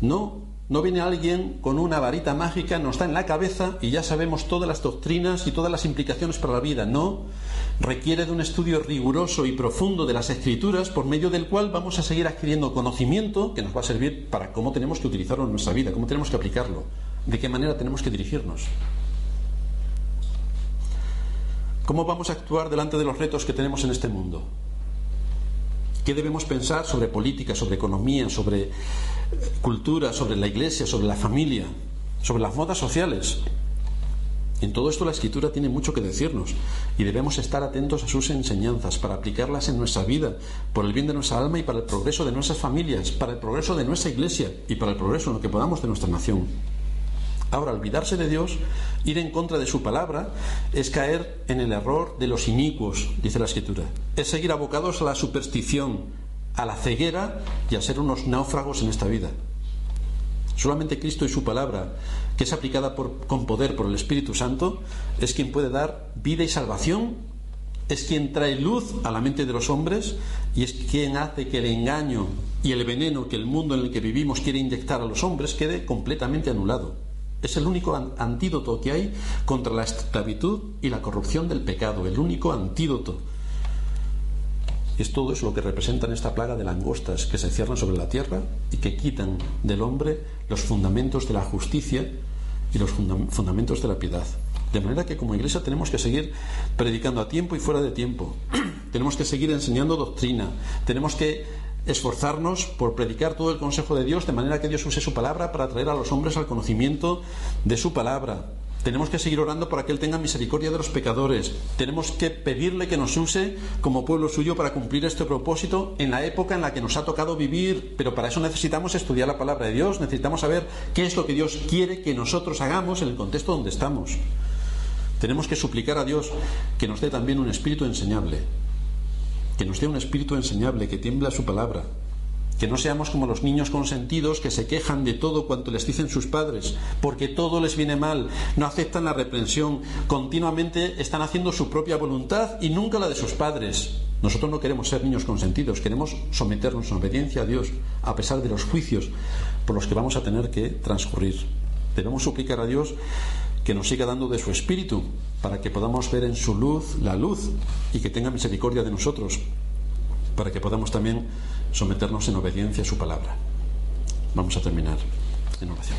No, no viene alguien con una varita mágica, nos da en la cabeza y ya sabemos todas las doctrinas y todas las implicaciones para la vida. No, requiere de un estudio riguroso y profundo de las escrituras por medio del cual vamos a seguir adquiriendo conocimiento que nos va a servir para cómo tenemos que utilizarlo en nuestra vida, cómo tenemos que aplicarlo, de qué manera tenemos que dirigirnos. ¿Cómo vamos a actuar delante de los retos que tenemos en este mundo? ¿Qué debemos pensar sobre política, sobre economía, sobre cultura, sobre la iglesia, sobre la familia, sobre las modas sociales? En todo esto la escritura tiene mucho que decirnos y debemos estar atentos a sus enseñanzas para aplicarlas en nuestra vida, por el bien de nuestra alma y para el progreso de nuestras familias, para el progreso de nuestra iglesia y para el progreso en lo que podamos de nuestra nación. Ahora, olvidarse de Dios, ir en contra de su palabra, es caer en el error de los inicuos, dice la Escritura. Es seguir abocados a la superstición, a la ceguera y a ser unos náufragos en esta vida. Solamente Cristo y su palabra, que es aplicada con poder por el Espíritu Santo, es quien puede dar vida y salvación, es quien trae luz a la mente de los hombres y es quien hace que el engaño y el veneno que el mundo en el que vivimos quiere inyectar a los hombres quede completamente anulado. Es el único antídoto que hay contra la esclavitud y la corrupción del pecado, el único antídoto. Es todo eso lo que representa en esta plaga de langostas que se cierran sobre la tierra y que quitan del hombre los fundamentos de la justicia y los fundamentos de la piedad. De manera que como iglesia tenemos que seguir predicando a tiempo y fuera de tiempo. tenemos que seguir enseñando doctrina. Tenemos que esforzarnos por predicar todo el consejo de Dios de manera que Dios use su palabra para traer a los hombres al conocimiento de su palabra. Tenemos que seguir orando para que Él tenga misericordia de los pecadores. Tenemos que pedirle que nos use como pueblo suyo para cumplir este propósito en la época en la que nos ha tocado vivir. Pero para eso necesitamos estudiar la palabra de Dios, necesitamos saber qué es lo que Dios quiere que nosotros hagamos en el contexto donde estamos. Tenemos que suplicar a Dios que nos dé también un espíritu enseñable, que nos dé un espíritu enseñable, que tiembla su palabra, que no seamos como los niños consentidos que se quejan de todo cuanto les dicen sus padres, porque todo les viene mal, no aceptan la reprensión, continuamente están haciendo su propia voluntad y nunca la de sus padres. Nosotros no queremos ser niños consentidos, queremos someternos en obediencia a Dios, a pesar de los juicios por los que vamos a tener que transcurrir. Debemos suplicar a Dios que nos siga dando de su espíritu, para que podamos ver en su luz la luz y que tenga misericordia de nosotros, para que podamos también someternos en obediencia a su palabra. Vamos a terminar en oración.